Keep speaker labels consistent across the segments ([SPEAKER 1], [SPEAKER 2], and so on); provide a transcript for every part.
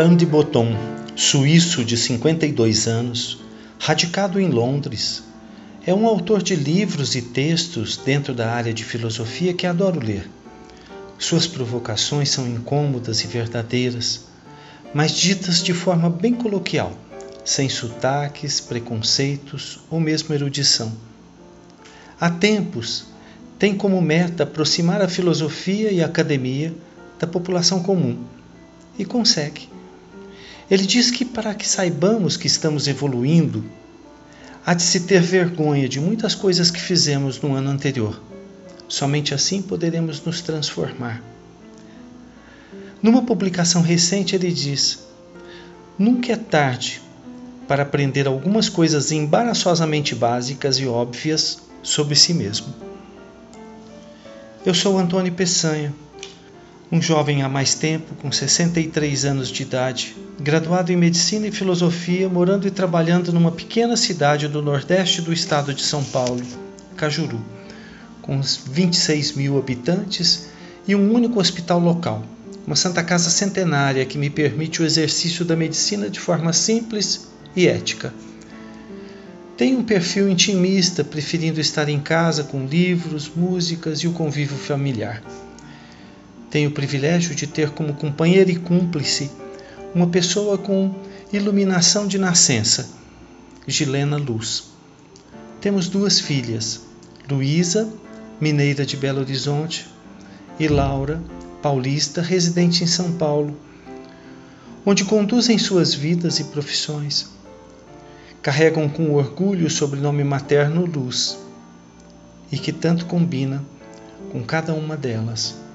[SPEAKER 1] Alain de Botton, suíço de 52 anos, radicado em Londres, é um autor de livros e textos dentro da área de filosofia que adoro ler. Suas provocações são incômodas e verdadeiras, mas ditas de forma bem coloquial, sem sotaques, preconceitos ou mesmo erudição. Há tempos, tem como meta aproximar a filosofia e a academia da população comum e consegue. Ele diz que para que saibamos que estamos evoluindo, há de se ter vergonha de muitas coisas que fizemos no ano anterior. Somente assim poderemos nos transformar. Numa publicação recente, ele diz: Nunca é tarde para aprender algumas coisas embaraçosamente básicas e óbvias sobre si mesmo. Eu sou Antônio Peçanha um jovem há mais tempo, com 63 anos de idade, graduado em Medicina e Filosofia, morando e trabalhando numa pequena cidade do nordeste do estado de São Paulo, Cajuru, com 26 mil habitantes e um único hospital local, uma Santa Casa centenária que me permite o exercício da medicina de forma simples e ética. Tenho um perfil intimista, preferindo estar em casa com livros, músicas e o convívio familiar. Tenho o privilégio de ter como companheira e cúmplice uma pessoa com iluminação de nascença, Gilena Luz. Temos duas filhas, Luísa, mineira de Belo Horizonte, e Laura, paulista, residente em São Paulo, onde conduzem suas vidas e profissões. Carregam com orgulho o sobrenome materno Luz, e que tanto combina com cada uma delas.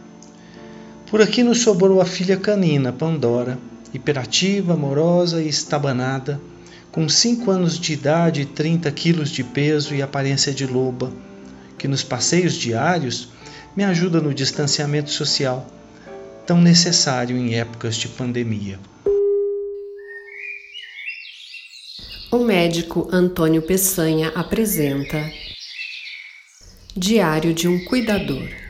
[SPEAKER 1] Por aqui nos sobrou a filha canina, Pandora, hiperativa, amorosa e estabanada, com cinco anos de idade e 30 quilos de peso e aparência de loba, que nos passeios diários me ajuda no distanciamento social, tão necessário em épocas de pandemia.
[SPEAKER 2] O médico Antônio Peçanha apresenta Diário de um Cuidador.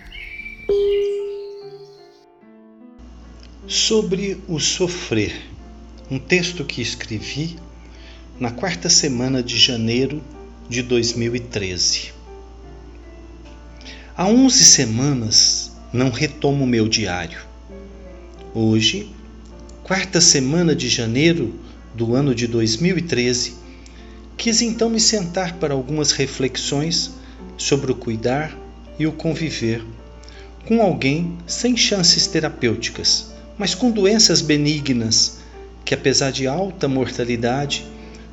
[SPEAKER 1] Sobre o sofrer, um texto que escrevi na quarta semana de janeiro de 2013. Há 11 semanas não retomo meu diário. Hoje, quarta semana de janeiro do ano de 2013, quis então me sentar para algumas reflexões sobre o cuidar e o conviver com alguém sem chances terapêuticas mas com doenças benignas, que apesar de alta mortalidade,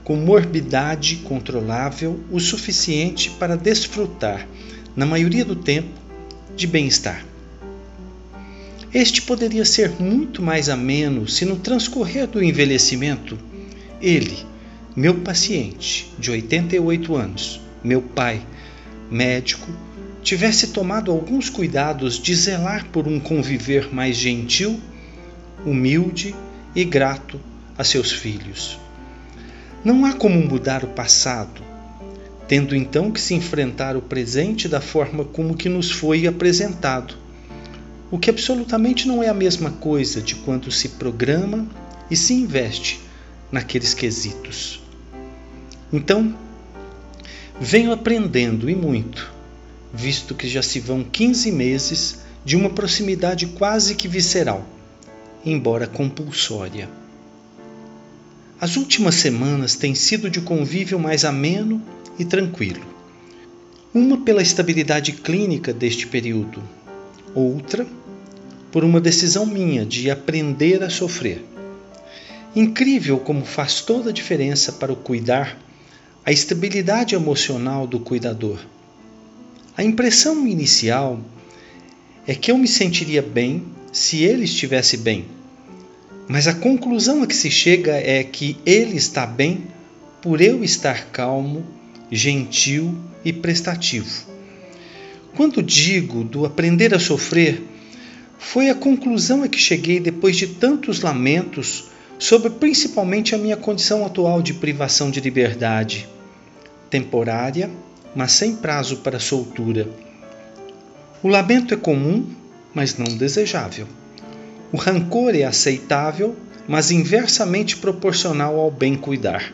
[SPEAKER 1] com morbidade controlável o suficiente para desfrutar, na maioria do tempo, de bem-estar. Este poderia ser muito mais ameno se no transcorrer do envelhecimento ele, meu paciente de 88 anos, meu pai, médico, tivesse tomado alguns cuidados de zelar por um conviver mais gentil humilde e grato a seus filhos. Não há como mudar o passado, tendo então que se enfrentar o presente da forma como que nos foi apresentado, o que absolutamente não é a mesma coisa de quando se programa e se investe naqueles quesitos. Então, venho aprendendo e muito, visto que já se vão 15 meses de uma proximidade quase que visceral embora compulsória. As últimas semanas têm sido de convívio mais ameno e tranquilo. Uma pela estabilidade clínica deste período, outra por uma decisão minha de aprender a sofrer. Incrível como faz toda a diferença para o cuidar a estabilidade emocional do cuidador. A impressão inicial é que eu me sentiria bem se ele estivesse bem. Mas a conclusão a que se chega é que ele está bem por eu estar calmo, gentil e prestativo. Quando digo do aprender a sofrer, foi a conclusão a que cheguei depois de tantos lamentos sobre principalmente a minha condição atual de privação de liberdade, temporária, mas sem prazo para soltura. O lamento é comum mas não desejável. O rancor é aceitável, mas inversamente proporcional ao bem cuidar.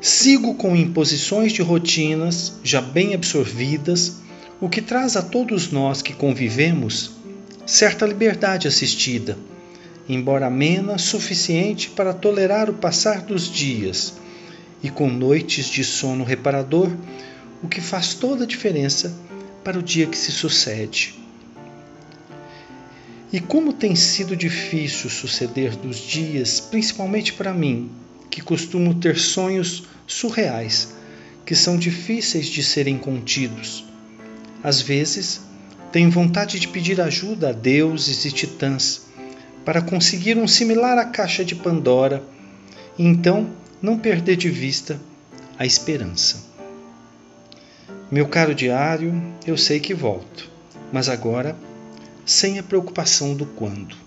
[SPEAKER 1] Sigo com imposições de rotinas já bem absorvidas, o que traz a todos nós que convivemos certa liberdade assistida, embora amena suficiente para tolerar o passar dos dias e com noites de sono reparador, o que faz toda a diferença para o dia que se sucede. E como tem sido difícil suceder dos dias, principalmente para mim, que costumo ter sonhos surreais, que são difíceis de serem contidos. Às vezes, tenho vontade de pedir ajuda a deuses e titãs para conseguir um similar à caixa de Pandora e então não perder de vista a esperança. Meu caro diário, eu sei que volto, mas agora sem a preocupação do quando.